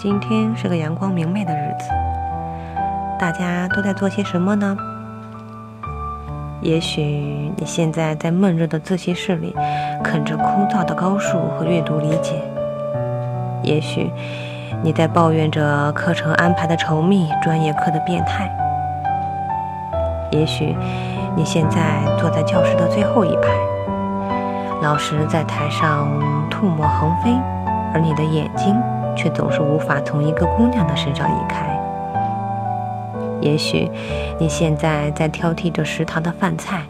今天是个阳光明媚的日子，大家都在做些什么呢？也许你现在在闷热的自习室里啃着枯燥的高数和阅读理解，也许你在抱怨着课程安排的稠密、专业课的变态，也许你现在坐在教室的最后一排，老师在台上吐沫横飞，而你的眼睛却总是无法从一个姑娘的身上移开。也许你现在在挑剔着食堂的饭菜，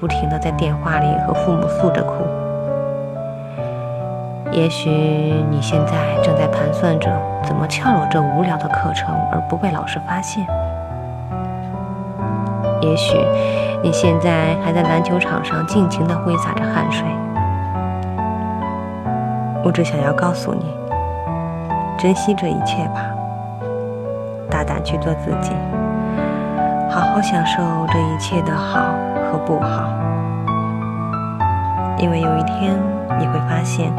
不停的在电话里和父母诉着苦。也许你现在正在盘算着怎么翘了这无聊的课程而不被老师发现。也许你现在还在篮球场上尽情的挥洒着汗水。我只想要告诉你，珍惜这一切吧。大胆去做自己，好好享受这一切的好和不好。因为有一天你会发现，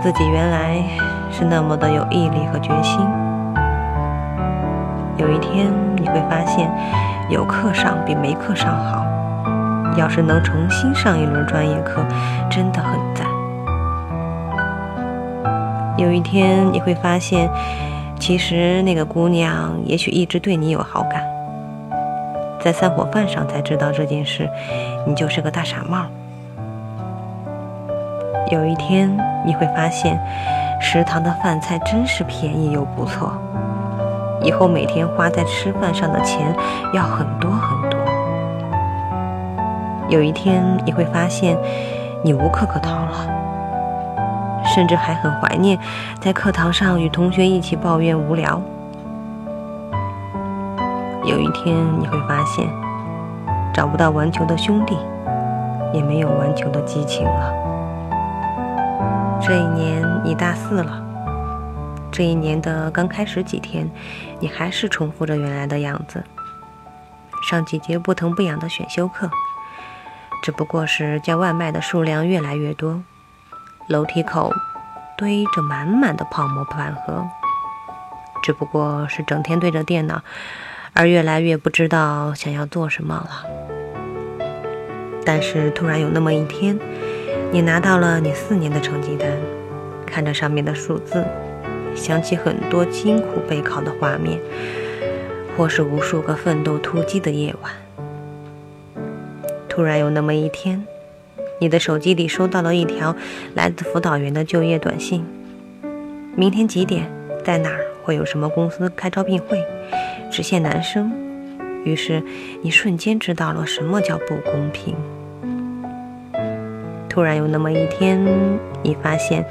自己原来是那么的有毅力和决心。有一天你会发现，有课上比没课上好。要是能重新上一轮专业课，真的很赞。有一天你会发现。其实那个姑娘也许一直对你有好感，在散伙饭上才知道这件事，你就是个大傻帽。有一天你会发现，食堂的饭菜真是便宜又不错，以后每天花在吃饭上的钱要很多很多。有一天你会发现，你无课可逃了。甚至还很怀念在课堂上与同学一起抱怨无聊。有一天你会发现，找不到玩球的兄弟，也没有玩球的激情了。这一年你大四了，这一年的刚开始几天，你还是重复着原来的样子，上几节不疼不痒的选修课，只不过是叫外卖的数量越来越多。楼梯口堆着满满的泡沫饭盒，只不过是整天对着电脑，而越来越不知道想要做什么了。但是突然有那么一天，你拿到了你四年的成绩单，看着上面的数字，想起很多辛苦备考的画面，或是无数个奋斗突击的夜晚。突然有那么一天。你的手机里收到了一条来自辅导员的就业短信：明天几点，在哪儿会有什么公司开招聘会，只限男生。于是你瞬间知道了什么叫不公平。突然有那么一天，你发现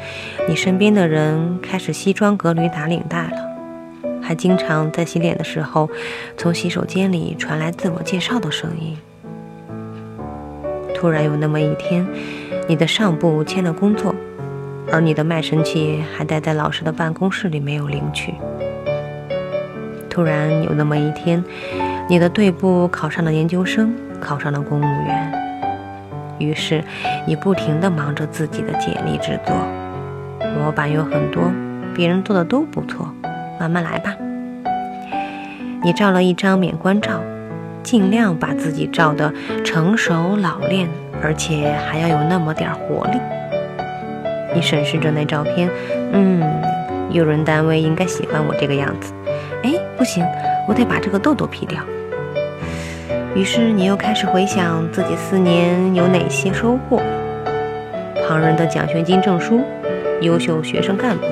你身边的人开始西装革履打领带了，还经常在洗脸的时候从洗手间里传来自我介绍的声音。突然有那么一天，你的上部签了工作，而你的卖身契还待在老师的办公室里没有领取。突然有那么一天，你的队部考上了研究生，考上了公务员。于是你不停地忙着自己的简历制作，模板有很多，别人做的都不错，慢慢来吧。你照了一张免冠照。尽量把自己照得成熟老练，而且还要有那么点活力。你审视着那照片，嗯，用人单位应该喜欢我这个样子。哎，不行，我得把这个痘痘 P 掉。于是你又开始回想自己四年有哪些收获：旁人的奖学金证书、优秀学生干部、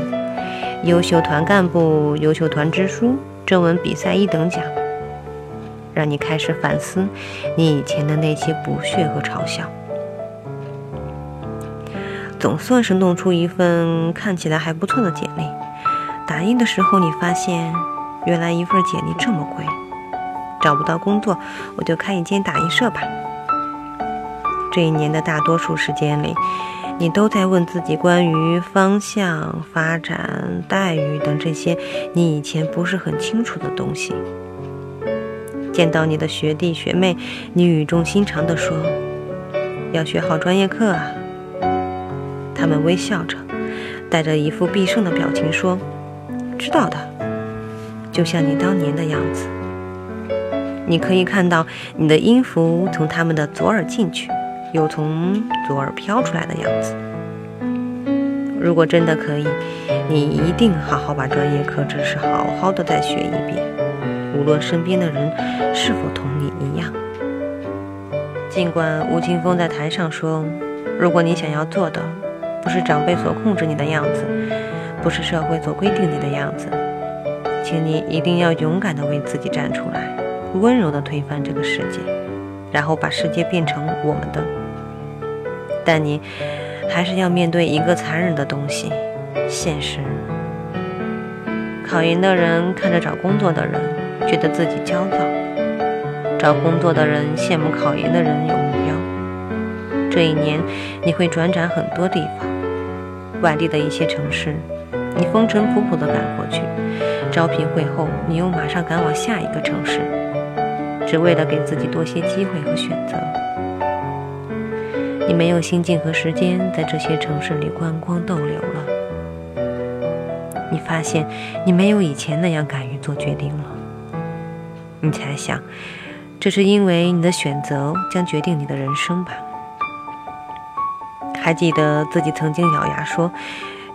优秀团干部、优秀团支书、征文比赛一等奖。让你开始反思你以前的那些不屑和嘲笑。总算是弄出一份看起来还不错的简历。打印的时候，你发现原来一份简历这么贵。找不到工作，我就开一间打印社吧。这一年的大多数时间里，你都在问自己关于方向、发展、待遇等这些你以前不是很清楚的东西。见到你的学弟学妹，你语重心长地说：“要学好专业课啊。”他们微笑着，带着一副必胜的表情说：“知道的，就像你当年的样子。你可以看到你的音符从他们的左耳进去，又从左耳飘出来的样子。如果真的可以，你一定好好把专业课知识好好的再学一遍，无论身边的人是否同你一样。尽管吴青峰在台上说：“如果你想要做的不是长辈所控制你的样子，不是社会所规定你的样子，请你一定要勇敢地为自己站出来，温柔地推翻这个世界，然后把世界变成我们的。但你还是要面对一个残忍的东西——现实。考研的人看着找工作的人，觉得自己焦躁。”找工作的人羡慕考研的人有目标。这一年你会转转很多地方，外地的一些城市，你风尘仆仆地赶过去。招聘会后，你又马上赶往下一个城市，只为了给自己多些机会和选择。你没有心境和时间在这些城市里观光逗留了。你发现你没有以前那样敢于做决定了。你才想。这是因为你的选择将决定你的人生吧？还记得自己曾经咬牙说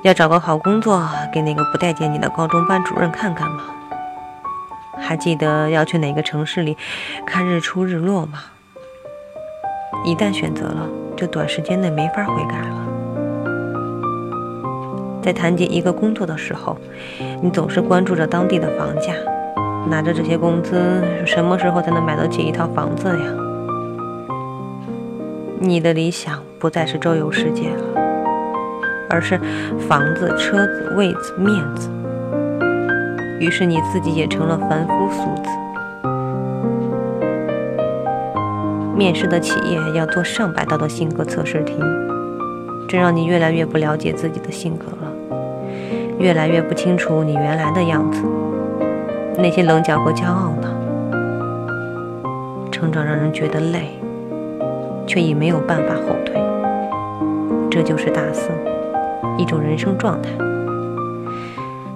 要找个好工作给那个不待见你的高中班主任看看吗？还记得要去哪个城市里看日出日落吗？一旦选择了，就短时间内没法悔改了。在谈及一个工作的时候，你总是关注着当地的房价。拿着这些工资，什么时候才能买得起一套房子呀？你的理想不再是周游世界了，而是房子、车子、位子、面子。于是你自己也成了凡夫俗子。面试的企业要做上百道的性格测试题，这让你越来越不了解自己的性格了，越来越不清楚你原来的样子。那些棱角和骄傲呢？成长让人觉得累，却已没有办法后退。这就是大四，一种人生状态。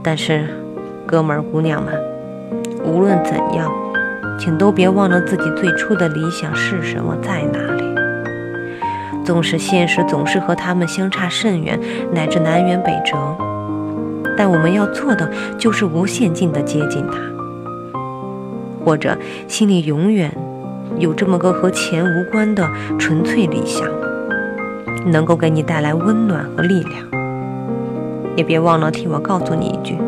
但是，哥们儿姑娘们，无论怎样，请都别忘了自己最初的理想是什么，在哪里。纵使现实总是和他们相差甚远，乃至南辕北辙。但我们要做的就是无限近的接近他，或者心里永远有这么个和钱无关的纯粹理想，能够给你带来温暖和力量。也别忘了替我告诉你一句：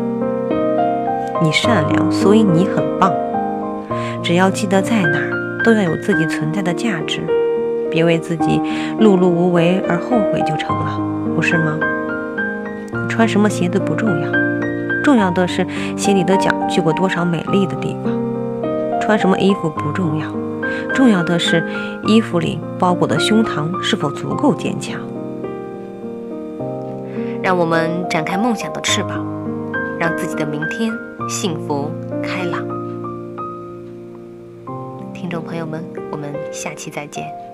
你善良，所以你很棒。只要记得在哪儿都要有自己存在的价值，别为自己碌碌无为而后悔就成了，不是吗？穿什么鞋子不重要，重要的是鞋里的脚去过多少美丽的地方。穿什么衣服不重要，重要的是衣服里包裹的胸膛是否足够坚强。让我们展开梦想的翅膀，让自己的明天幸福开朗。听众朋友们，我们下期再见。